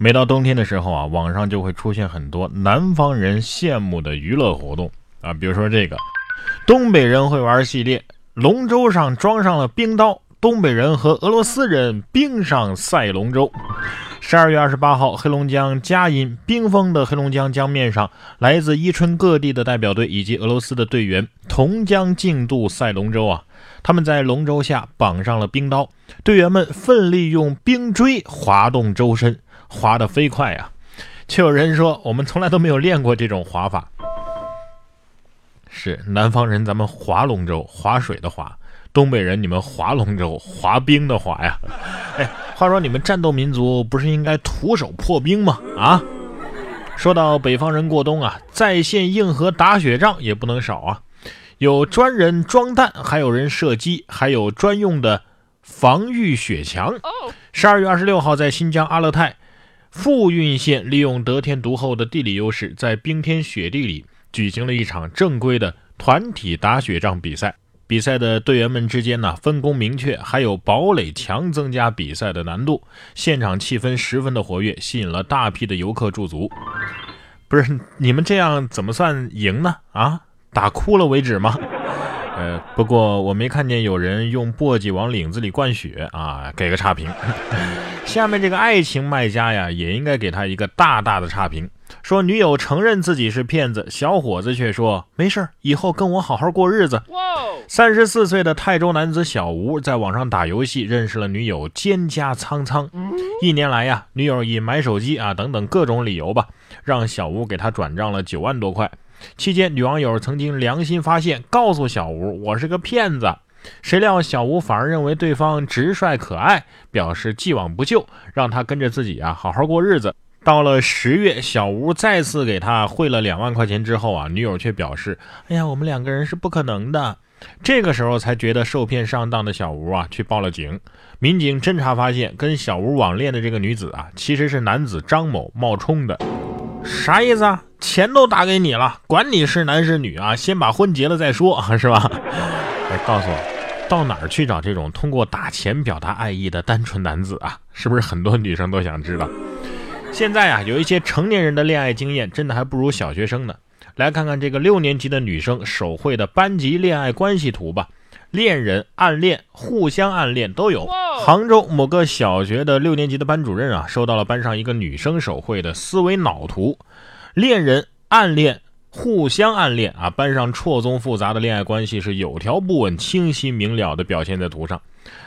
每到冬天的时候啊，网上就会出现很多南方人羡慕的娱乐活动啊，比如说这个，东北人会玩系列，龙舟上装上了冰刀，东北人和俄罗斯人冰上赛龙舟。十二月二十八号，黑龙江佳音冰封的黑龙江江面上，来自伊春各地的代表队以及俄罗斯的队员同江竞渡赛龙舟啊！他们在龙舟下绑上了冰刀，队员们奋力用冰锥滑动舟身，滑得飞快啊！却有人说，我们从来都没有练过这种滑法。是南方人，咱们划龙舟，划水的划。东北人，你们划龙舟、滑冰的滑呀？哎，话说你们战斗民族不是应该徒手破冰吗？啊！说到北方人过冬啊，在线硬核打雪仗也不能少啊。有专人装弹，还有人射击，还有专用的防御雪墙。十二月二十六号，在新疆阿勒泰富蕴县，利用得天独厚的地理优势，在冰天雪地里举行了一场正规的团体打雪仗比赛。比赛的队员们之间呢分工明确，还有堡垒墙增加比赛的难度。现场气氛十分的活跃，吸引了大批的游客驻足。不是你们这样怎么算赢呢？啊，打哭了为止吗？呃，不过我没看见有人用簸箕往领子里灌血啊，给个差评。下面这个爱情卖家呀，也应该给他一个大大的差评。说女友承认自己是骗子，小伙子却说没事以后跟我好好过日子。三十四岁的泰州男子小吴在网上打游戏，认识了女友蒹葭苍苍。一年来呀，女友以买手机啊等等各种理由吧，让小吴给他转账了九万多块。期间，女网友曾经良心发现，告诉小吴我是个骗子。谁料小吴反而认为对方直率可爱，表示既往不咎，让他跟着自己啊好好过日子。到了十月，小吴再次给他汇了两万块钱之后啊，女友却表示：“哎呀，我们两个人是不可能的。”这个时候才觉得受骗上当的小吴啊，去报了警。民警侦查发现，跟小吴网恋的这个女子啊，其实是男子张某冒充的。啥意思啊？钱都打给你了，管你是男是女啊，先把婚结了再说，是吧？哎，告诉我，到哪儿去找这种通过打钱表达爱意的单纯男子啊？是不是很多女生都想知道？现在啊，有一些成年人的恋爱经验真的还不如小学生呢。来看看这个六年级的女生手绘的班级恋爱关系图吧，恋人、暗恋、互相暗恋都有。杭州某个小学的六年级的班主任啊，收到了班上一个女生手绘的思维脑图，恋人、暗恋、互相暗恋啊，班上错综复杂的恋爱关系是有条不紊、清晰明了的表现在图上。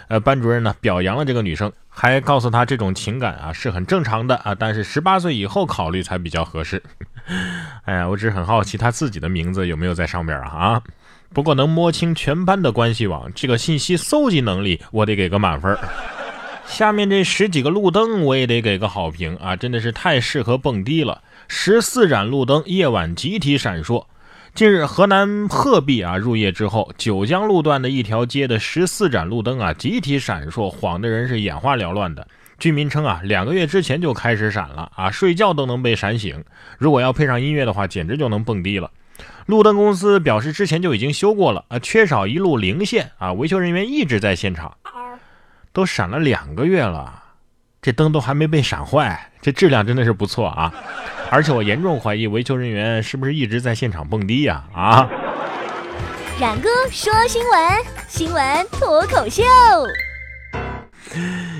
呃，班主任呢表扬了这个女生，还告诉她这种情感啊是很正常的啊，但是十八岁以后考虑才比较合适。哎呀，我只是很好奇她自己的名字有没有在上面啊啊！不过能摸清全班的关系网，这个信息搜集能力我得给个满分。下面这十几个路灯我也得给个好评啊，真的是太适合蹦迪了。十四盏路灯夜晚集体闪烁。近日，河南鹤壁啊，入夜之后，九江路段的一条街的十四盏路灯啊，集体闪烁，晃的人是眼花缭乱的。居民称啊，两个月之前就开始闪了啊，睡觉都能被闪醒。如果要配上音乐的话，简直就能蹦迪了。路灯公司表示，之前就已经修过了啊，缺少一路零线啊，维修人员一直在现场。都闪了两个月了，这灯都还没被闪坏，这质量真的是不错啊。而且我严重怀疑维修人员是不是一直在现场蹦迪呀？啊！冉哥说新闻，新闻脱口秀。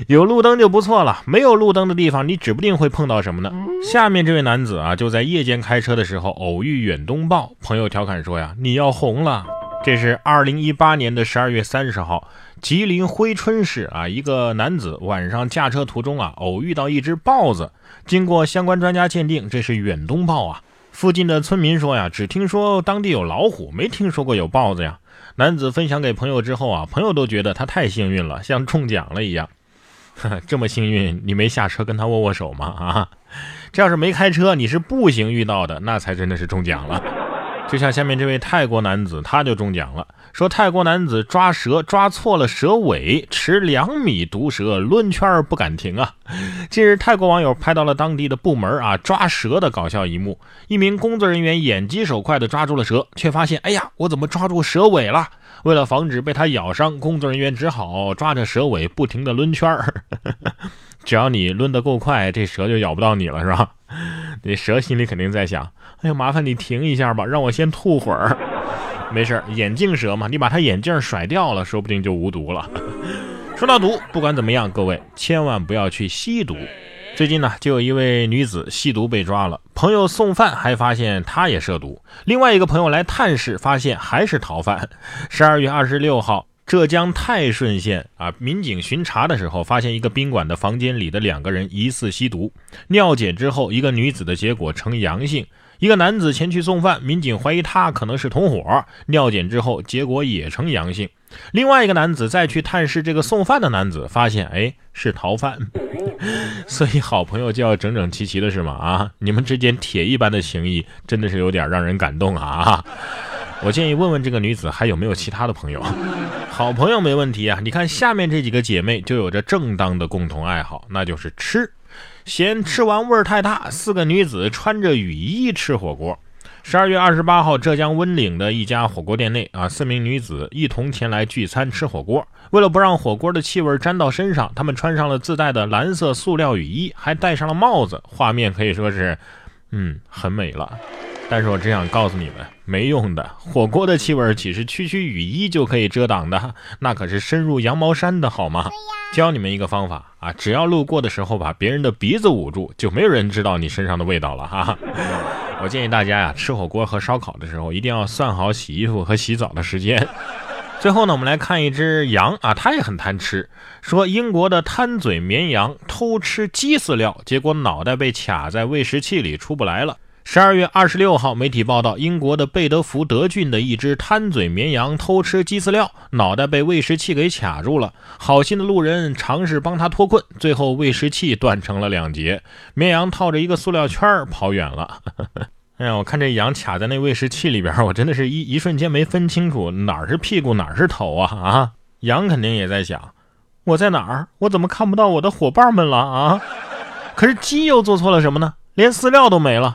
有路灯就不错了，没有路灯的地方，你指不定会碰到什么呢？下面这位男子啊，就在夜间开车的时候偶遇远东豹，朋友调侃说呀：“你要红了。”这是二零一八年的十二月三十号，吉林珲春市啊，一个男子晚上驾车途中啊，偶遇到一只豹子。经过相关专家鉴定，这是远东豹啊。附近的村民说呀，只听说当地有老虎，没听说过有豹子呀。男子分享给朋友之后啊，朋友都觉得他太幸运了，像中奖了一样。这么幸运，你没下车跟他握握手吗？啊，这要是没开车，你是步行遇到的，那才真的是中奖了。就像下面这位泰国男子，他就中奖了。说泰国男子抓蛇抓错了蛇尾，持两米毒蛇抡圈不敢停啊！近日，泰国网友拍到了当地的部门啊抓蛇的搞笑一幕。一名工作人员眼疾手快地抓住了蛇，却发现，哎呀，我怎么抓住蛇尾了？为了防止被它咬伤，工作人员只好抓着蛇尾不停地抡圈儿。只要你抡得够快，这蛇就咬不到你了，是吧？那蛇心里肯定在想：哎呀，麻烦你停一下吧，让我先吐会儿。没事眼镜蛇嘛，你把它眼镜甩掉了，说不定就无毒了。说到毒，不管怎么样，各位千万不要去吸毒。最近呢，就有一位女子吸毒被抓了，朋友送饭还发现她也涉毒，另外一个朋友来探视，发现还是逃犯。十二月二十六号。浙江泰顺县啊，民警巡查的时候，发现一个宾馆的房间里的两个人疑似吸毒。尿检之后，一个女子的结果呈阳性，一个男子前去送饭，民警怀疑他可能是同伙。尿检之后，结果也呈阳性。另外一个男子再去探视这个送饭的男子，发现哎是逃犯。所以好朋友就要整整齐齐的是吗？啊，你们之间铁一般的情谊，真的是有点让人感动啊。我建议问问这个女子还有没有其他的朋友，好朋友没问题啊。你看下面这几个姐妹就有着正当的共同爱好，那就是吃。嫌吃完味儿太大，四个女子穿着雨衣吃火锅。十二月二十八号，浙江温岭的一家火锅店内啊，四名女子一同前来聚餐吃火锅。为了不让火锅的气味沾到身上，她们穿上了自带的蓝色塑料雨衣，还戴上了帽子，画面可以说是，嗯，很美了。但是我只想告诉你们，没用的。火锅的气味岂是区区雨衣就可以遮挡的？那可是深入羊毛衫的好吗？教你们一个方法啊，只要路过的时候把别人的鼻子捂住，就没有人知道你身上的味道了哈。我建议大家呀，吃火锅和烧烤的时候一定要算好洗衣服和洗澡的时间。最后呢，我们来看一只羊啊，它也很贪吃。说英国的贪嘴绵羊偷吃鸡饲料，结果脑袋被卡在喂食器里出不来了。十二月二十六号，媒体报道，英国的贝德福德郡的一只贪嘴绵羊偷吃鸡饲料，脑袋被喂食器给卡住了。好心的路人尝试帮他脱困，最后喂食器断成了两截，绵羊套着一个塑料圈跑远了。哎呀，我看这羊卡在那喂食器里边，我真的是一一瞬间没分清楚哪儿是屁股哪儿是头啊啊！羊肯定也在想，我在哪儿？我怎么看不到我的伙伴们了啊？可是鸡又做错了什么呢？连饲料都没了。